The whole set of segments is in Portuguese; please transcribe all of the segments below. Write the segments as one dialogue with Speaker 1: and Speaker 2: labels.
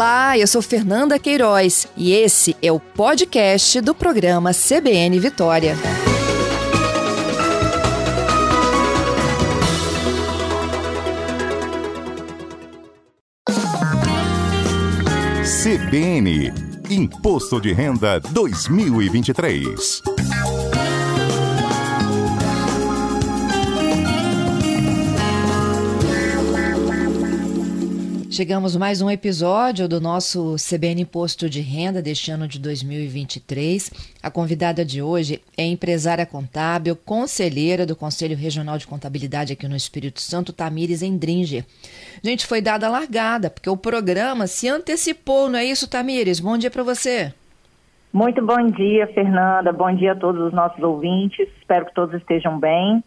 Speaker 1: Olá, eu sou Fernanda Queiroz e esse é o podcast do programa CBN Vitória.
Speaker 2: CBN Imposto de Renda 2023.
Speaker 1: Chegamos mais um episódio do nosso CBN Imposto de Renda deste ano de 2023. A convidada de hoje é empresária contábil, conselheira do Conselho Regional de Contabilidade aqui no Espírito Santo, Tamires Endringer. Gente, foi dada a largada, porque o programa se antecipou, não é isso, Tamires? Bom dia para você.
Speaker 3: Muito bom dia, Fernanda. Bom dia a todos os nossos ouvintes. Espero que todos estejam bem.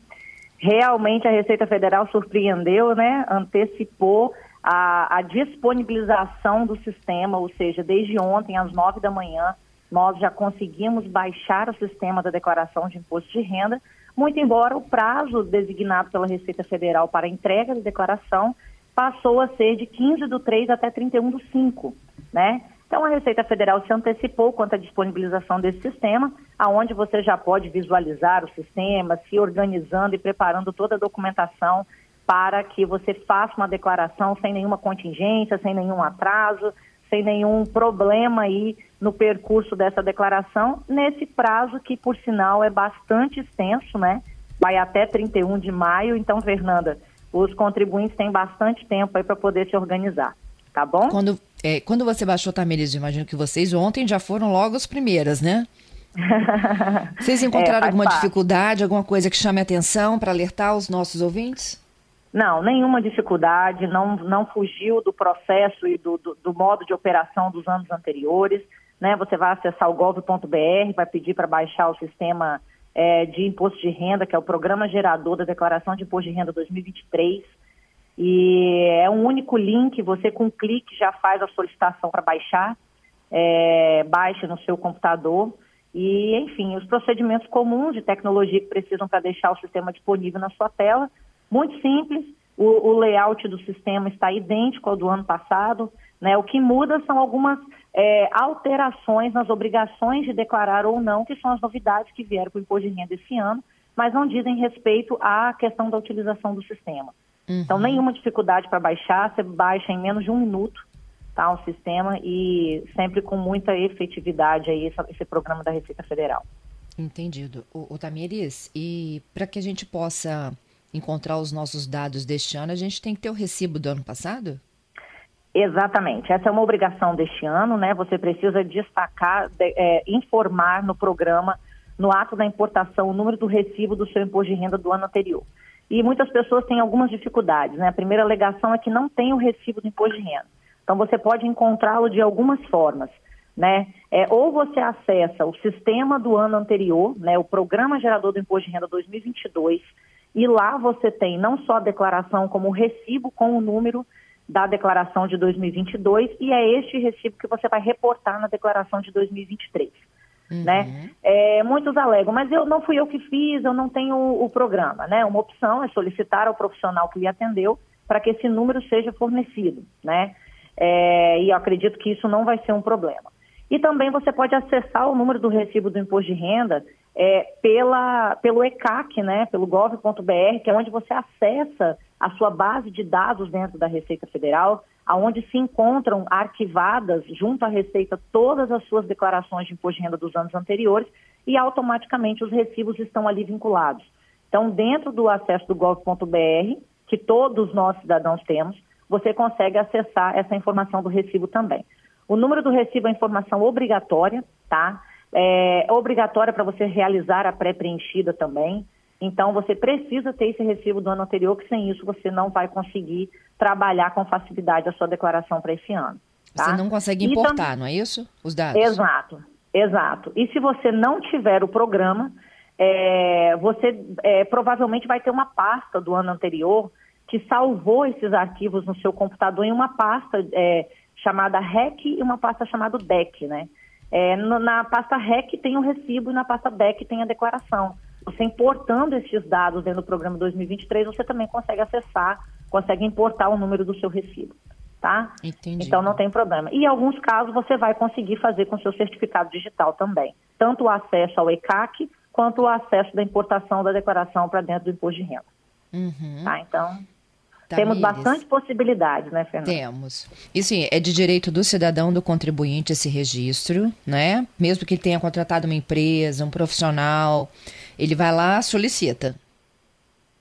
Speaker 3: Realmente a Receita Federal surpreendeu, né? Antecipou a, a, disponibilização do sistema, ou seja, desde ontem às nove da manhã, nós já conseguimos baixar o sistema da declaração de imposto de renda, muito embora o prazo designado pela Receita Federal para entrega da declaração passou a ser de 15 do 3 até 31 do 5, né? Então a Receita Federal se antecipou quanto à disponibilização desse sistema, aonde você já pode visualizar o sistema, se organizando e preparando toda a documentação para que você faça uma declaração sem nenhuma contingência, sem nenhum atraso, sem nenhum problema aí no percurso dessa declaração, nesse prazo que, por sinal, é bastante extenso, né? Vai até 31 de maio. Então, Fernanda, os contribuintes têm bastante tempo aí para poder se organizar, tá bom?
Speaker 1: Quando, é, quando você baixou, Tamires, imagino que vocês ontem já foram logo as primeiras, né? Vocês encontraram é, alguma parte. dificuldade, alguma coisa que chame a atenção para alertar os nossos ouvintes?
Speaker 3: Não, nenhuma dificuldade, não, não fugiu do processo e do, do, do modo de operação dos anos anteriores. Né? Você vai acessar o gov.br, vai pedir para baixar o sistema é, de imposto de renda, que é o programa gerador da Declaração de Imposto de Renda 2023. E é um único link, você com um clique já faz a solicitação para baixar, é, baixa no seu computador. E, enfim, os procedimentos comuns de tecnologia que precisam para deixar o sistema disponível na sua tela muito simples, o, o, layout do sistema está idêntico ao do ano passado. Né? O que muda são algumas é, alterações nas obrigações de declarar ou não, que são as novidades que vieram para o imposto de renda esse ano, mas não dizem respeito à questão da utilização do sistema. Uhum. Então, nenhuma dificuldade para baixar, você baixa em menos de um minuto tá, o sistema e sempre com muita efetividade aí esse, esse programa da Receita Federal.
Speaker 1: Entendido. O, o Tamires, e para que a gente possa encontrar os nossos dados deste ano, a gente tem que ter o recibo do ano passado?
Speaker 3: Exatamente. Essa é uma obrigação deste ano, né? Você precisa destacar, de, é, informar no programa, no ato da importação, o número do recibo do seu imposto de renda do ano anterior. E muitas pessoas têm algumas dificuldades, né? A primeira alegação é que não tem o recibo do imposto de renda. Então você pode encontrá-lo de algumas formas, né? É, ou você acessa o sistema do ano anterior, né? O Programa Gerador do Imposto de Renda 2022 e lá você tem não só a declaração, como o recibo com o número da declaração de 2022 e é este recibo que você vai reportar na declaração de 2023. Uhum. Né? É, muitos alegam, mas eu não fui eu que fiz, eu não tenho o, o programa. Né? Uma opção é solicitar ao profissional que lhe atendeu para que esse número seja fornecido. Né? É, e eu acredito que isso não vai ser um problema. E também você pode acessar o número do recibo do imposto de renda é, pela, pelo ECAC, né, pelo gov.br, que é onde você acessa a sua base de dados dentro da Receita Federal, aonde se encontram arquivadas junto à Receita todas as suas declarações de imposto de renda dos anos anteriores e automaticamente os recibos estão ali vinculados. Então, dentro do acesso do gov.br, que todos nós cidadãos temos, você consegue acessar essa informação do recibo também. O número do recibo é informação obrigatória, tá? É obrigatória para você realizar a pré-preenchida também. Então, você precisa ter esse recibo do ano anterior, que sem isso você não vai conseguir trabalhar com facilidade a sua declaração para esse ano.
Speaker 1: Tá? Você não consegue importar, não é isso? Os dados?
Speaker 3: Exato, exato. E se você não tiver o programa, é, você é, provavelmente vai ter uma pasta do ano anterior que salvou esses arquivos no seu computador em uma pasta é, chamada REC e uma pasta chamada DEC, né? É, no, na pasta REC tem o recibo e na pasta DEC tem a declaração. Você importando esses dados dentro do programa 2023, você também consegue acessar, consegue importar o número do seu recibo. tá? Entendi. Então não tem problema. E em alguns casos você vai conseguir fazer com seu certificado digital também, tanto o acesso ao ECAC quanto o acesso da importação da declaração para dentro do imposto de renda. Uhum. Tá? Então temos bastante possibilidades, né, Fernanda?
Speaker 1: Temos. E sim, é de direito do cidadão, do contribuinte esse registro, né? Mesmo que ele tenha contratado uma empresa, um profissional, ele vai lá, solicita.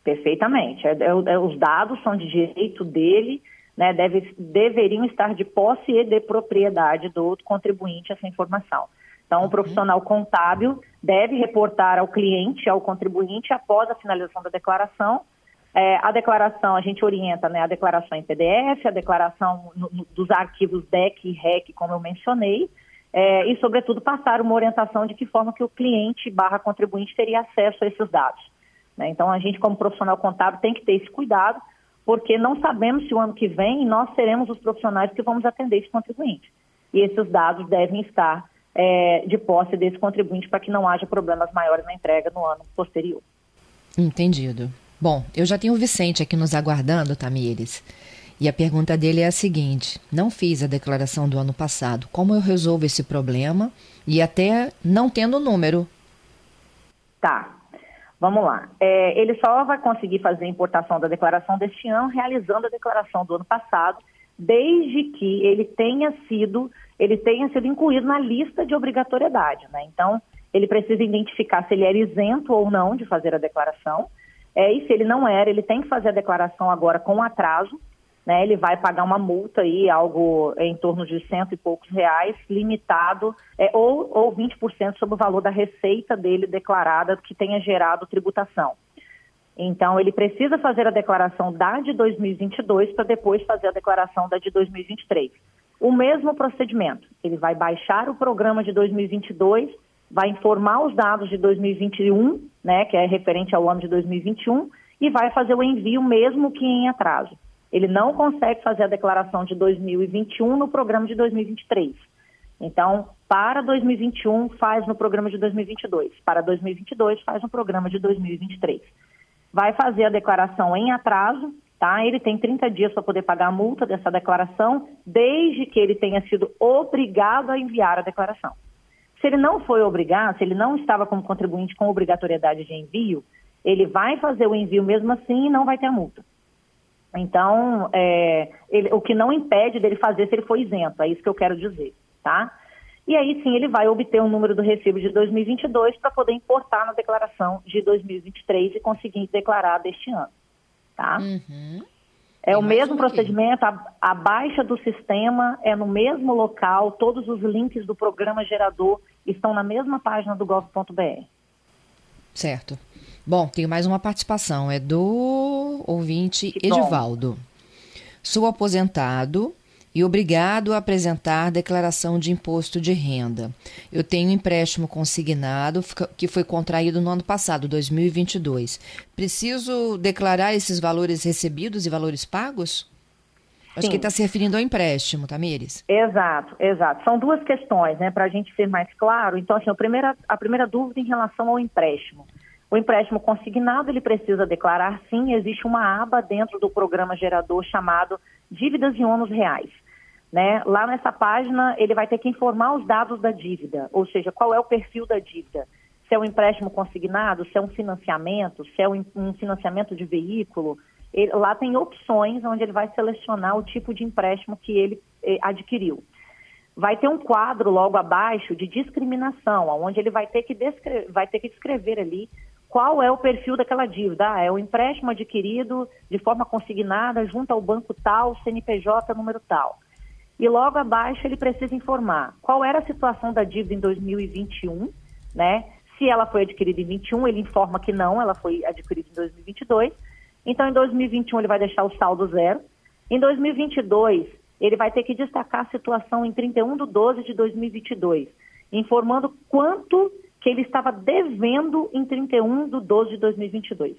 Speaker 3: Perfeitamente. É, é, é os dados são de direito dele né, deve, deveriam estar de posse e de propriedade do contribuinte essa informação. Então, o profissional contábil deve reportar ao cliente, ao contribuinte, após a finalização da declaração. É, a declaração, a gente orienta né, a declaração em PDF, a declaração no, no, dos arquivos DEC e REC, como eu mencionei, é, e, sobretudo, passar uma orientação de que forma que o cliente barra contribuinte teria acesso a esses dados. Né? Então, a gente, como profissional contábil, tem que ter esse cuidado, porque não sabemos se o ano que vem nós seremos os profissionais que vamos atender esse contribuinte. E esses dados devem estar é, de posse desse contribuinte para que não haja problemas maiores na entrega no ano posterior.
Speaker 1: Entendido. Bom, eu já tenho o Vicente aqui nos aguardando, Tamires. E a pergunta dele é a seguinte: não fiz a declaração do ano passado. Como eu resolvo esse problema? E até não tendo o número.
Speaker 3: Tá. Vamos lá. É, ele só vai conseguir fazer a importação da declaração deste ano realizando a declaração do ano passado, desde que ele tenha sido, ele tenha sido incluído na lista de obrigatoriedade. Né? Então, ele precisa identificar se ele era isento ou não de fazer a declaração. É, e se ele não era, ele tem que fazer a declaração agora com atraso, né, ele vai pagar uma multa aí, algo em torno de cento e poucos reais, limitado, é, ou, ou 20% sobre o valor da receita dele declarada que tenha gerado tributação. Então, ele precisa fazer a declaração da de 2022 para depois fazer a declaração da de 2023. O mesmo procedimento, ele vai baixar o programa de 2022, vai informar os dados de 2021, né, que é referente ao ano de 2021, e vai fazer o envio mesmo que em atraso. Ele não consegue fazer a declaração de 2021 no programa de 2023. Então, para 2021, faz no programa de 2022. Para 2022, faz no programa de 2023. Vai fazer a declaração em atraso, tá? Ele tem 30 dias para poder pagar a multa dessa declaração, desde que ele tenha sido obrigado a enviar a declaração. Se ele não foi obrigado, se ele não estava como contribuinte com obrigatoriedade de envio, ele vai fazer o envio mesmo assim e não vai ter a multa. Então, é, ele, o que não impede dele fazer se ele for isento, é isso que eu quero dizer, tá? E aí sim ele vai obter o número do recibo de 2022 para poder importar na declaração de 2023 e conseguir declarar deste ano, tá? Uhum. É o mesmo procedimento, a, a, baixa do sistema é no mesmo local, todos os links do programa gerador estão na mesma página do gov.br.
Speaker 1: Certo. Bom, tem mais uma participação, é do ouvinte Edivaldo. Sou aposentado e obrigado a apresentar declaração de imposto de renda. Eu tenho um empréstimo consignado que foi contraído no ano passado, 2022. Preciso declarar esses valores recebidos e valores pagos? Acho Sim. que está se referindo ao empréstimo, Tamires.
Speaker 3: Exato, exato. São duas questões, né, para a gente ser mais claro. Então, assim, a primeira, a primeira dúvida em relação ao empréstimo. O empréstimo consignado, ele precisa declarar sim, existe uma aba dentro do programa gerador chamado dívidas e ônus reais. Né? Lá nessa página, ele vai ter que informar os dados da dívida, ou seja, qual é o perfil da dívida. Se é um empréstimo consignado, se é um financiamento, se é um financiamento de veículo. Ele, lá tem opções onde ele vai selecionar o tipo de empréstimo que ele eh, adquiriu vai ter um quadro logo abaixo de discriminação, onde ele vai ter que, vai ter que descrever ali qual é o perfil daquela dívida. Ah, é o empréstimo adquirido de forma consignada junto ao banco tal, CNPJ número tal. E logo abaixo ele precisa informar qual era a situação da dívida em 2021, né? Se ela foi adquirida em 21, ele informa que não, ela foi adquirida em 2022. Então, em 2021, ele vai deixar o saldo zero. Em 2022, ele vai ter que destacar a situação em 31 de 12 de 2022, informando quanto que ele estava devendo em 31 de 12 de 2022.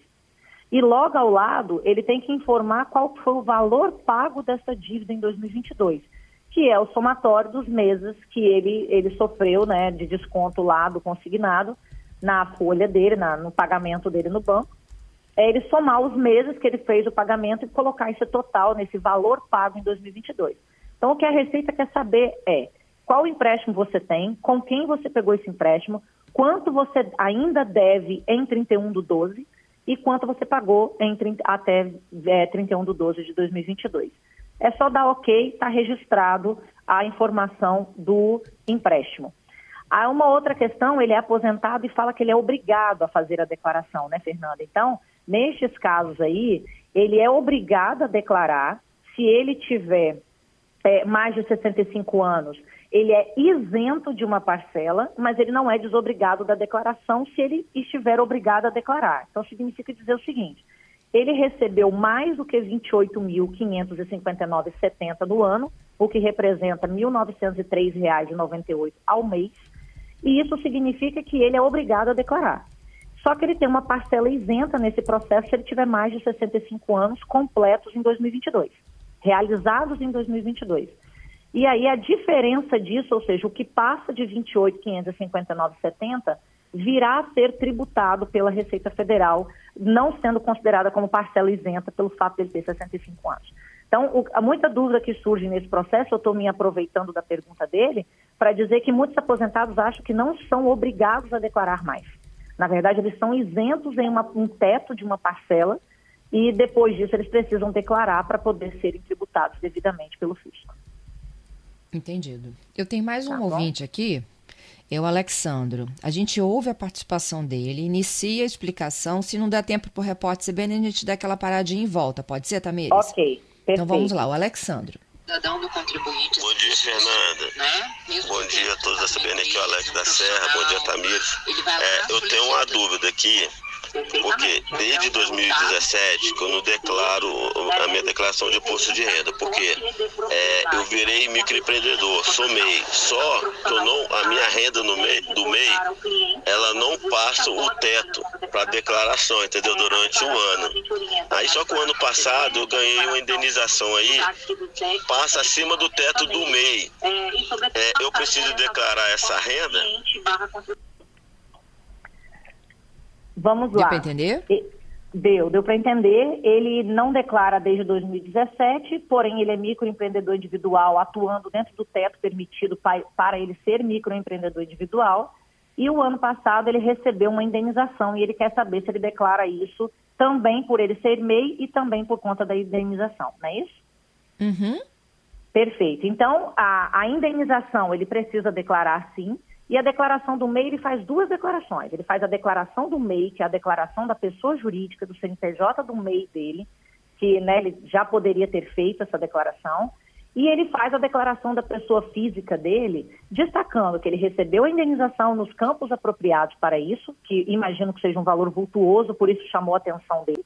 Speaker 3: E logo ao lado, ele tem que informar qual foi o valor pago dessa dívida em 2022, que é o somatório dos meses que ele, ele sofreu né, de desconto lá do consignado na folha dele, na, no pagamento dele no banco. É ele somar os meses que ele fez o pagamento e colocar esse total nesse valor pago em 2022. Então, o que a Receita quer saber é qual empréstimo você tem, com quem você pegou esse empréstimo, quanto você ainda deve em 31 do 12 e quanto você pagou em, até é, 31 do 12 de 2022. É só dar ok, está registrado a informação do empréstimo. Há uma outra questão, ele é aposentado e fala que ele é obrigado a fazer a declaração, né, Fernanda? Então, nestes casos aí, ele é obrigado a declarar se ele tiver é, mais de 65 anos ele é isento de uma parcela, mas ele não é desobrigado da declaração se ele estiver obrigado a declarar. Então, significa dizer o seguinte: ele recebeu mais do que R$ 28.559,70 no ano, o que representa R$ 1.903,98 ao mês, e isso significa que ele é obrigado a declarar. Só que ele tem uma parcela isenta nesse processo se ele tiver mais de 65 anos completos em 2022, realizados em 2022. E aí a diferença disso, ou seja, o que passa de 28.559,70 virá a ser tributado pela Receita Federal, não sendo considerada como parcela isenta pelo fato de ele ter 65 anos. Então, o, há muita dúvida que surge nesse processo, eu estou me aproveitando da pergunta dele, para dizer que muitos aposentados acham que não são obrigados a declarar mais. Na verdade, eles são isentos em uma, um teto de uma parcela e depois disso eles precisam declarar para poder serem tributados devidamente pelo fisco.
Speaker 1: Entendido. Eu tenho mais um tá ouvinte aqui, é o Alexandro. A gente ouve a participação dele, inicia a explicação. Se não der tempo para o repórter CBN, a gente dá aquela paradinha em volta. Pode ser, Tamires?
Speaker 3: Ok, perfeito.
Speaker 1: Então vamos lá, o Alexandro.
Speaker 4: Bom dia, Fernanda. Né? Bom dia a todos da CBN, aqui é o Alex da Serra. Bom dia, Tamires. Desde 2017 que eu não declaro a minha declaração de imposto de renda, porque é, eu virei microempreendedor, sou MEI, só que eu não, a minha renda no MEI, do MEI, ela não passa o teto para declaração, entendeu? Durante o ano. Aí só que o ano passado eu ganhei uma indenização aí, passa acima do teto do MEI. É, eu preciso declarar essa renda?
Speaker 3: Vamos
Speaker 1: lá.
Speaker 3: Deu
Speaker 1: para entender?
Speaker 3: Deu, deu para entender. Ele não declara desde 2017, porém ele é microempreendedor individual, atuando dentro do teto permitido para ele ser microempreendedor individual. E o ano passado ele recebeu uma indenização e ele quer saber se ele declara isso também por ele ser MEI e também por conta da indenização, não é isso?
Speaker 1: Uhum.
Speaker 3: Perfeito. Então, a, a indenização ele precisa declarar sim. E a declaração do MEI, ele faz duas declarações. Ele faz a declaração do MEI, que é a declaração da pessoa jurídica do CNPJ do MEI dele, que né, ele já poderia ter feito essa declaração. E ele faz a declaração da pessoa física dele, destacando que ele recebeu a indenização nos campos apropriados para isso, que imagino que seja um valor vultuoso, por isso chamou a atenção dele,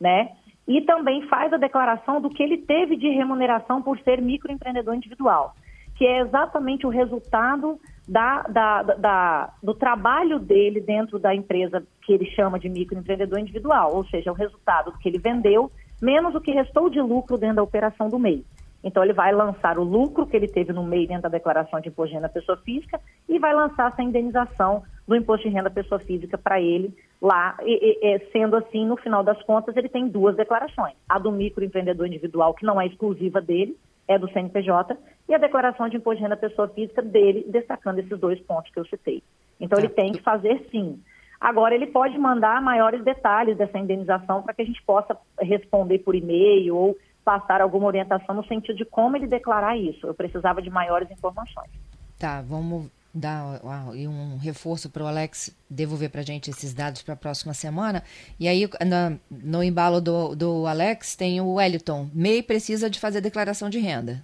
Speaker 3: né? E também faz a declaração do que ele teve de remuneração por ser microempreendedor individual, que é exatamente o resultado da, da, da, do trabalho dele dentro da empresa que ele chama de microempreendedor individual, ou seja, o resultado do que ele vendeu, menos o que restou de lucro dentro da operação do MEI. Então, ele vai lançar o lucro que ele teve no MEI dentro da declaração de imposto de renda pessoa física e vai lançar essa indenização do imposto de renda pessoa física para ele lá. E, e, sendo assim, no final das contas, ele tem duas declarações. A do microempreendedor individual, que não é exclusiva dele, é do CNPJ, e a declaração de imposto de renda pessoa física dele, destacando esses dois pontos que eu citei. Então, ele tem que fazer sim. Agora, ele pode mandar maiores detalhes dessa indenização para que a gente possa responder por e-mail ou passar alguma orientação no sentido de como ele declarar isso. Eu precisava de maiores informações.
Speaker 1: Tá, vamos dar um reforço para o Alex devolver para a gente esses dados para a próxima semana. E aí, no, no embalo do, do Alex, tem o Wellington. MEI precisa de fazer declaração de renda.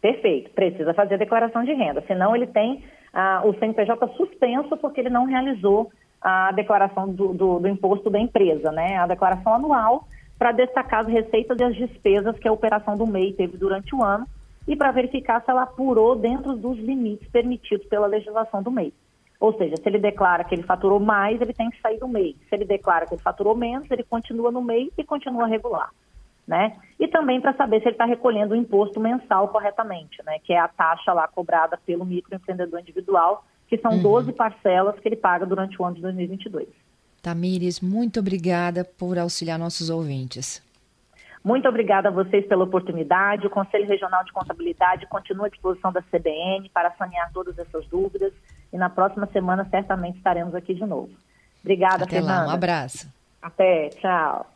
Speaker 3: Perfeito, precisa fazer declaração de renda. Senão, ele tem ah, o CNPJ suspenso porque ele não realizou a declaração do, do, do imposto da empresa, né? A declaração anual para destacar as receitas e as despesas que a operação do MEI teve durante o ano e para verificar se ela apurou dentro dos limites permitidos pela legislação do MEI. Ou seja, se ele declara que ele faturou mais, ele tem que sair do MEI. Se ele declara que ele faturou menos, ele continua no MEI e continua regular. Né? E também para saber se ele está recolhendo o imposto mensal corretamente, né? que é a taxa lá cobrada pelo microempreendedor individual, que são uhum. 12 parcelas que ele paga durante o ano de 2022.
Speaker 1: Tamires, muito obrigada por auxiliar nossos ouvintes.
Speaker 3: Muito obrigada a vocês pela oportunidade. O Conselho Regional de Contabilidade continua à disposição da CBN para sanear todas essas dúvidas e na próxima semana certamente estaremos aqui de novo. Obrigada,
Speaker 1: Até
Speaker 3: Fernanda.
Speaker 1: Lá, um abraço.
Speaker 3: Até, tchau.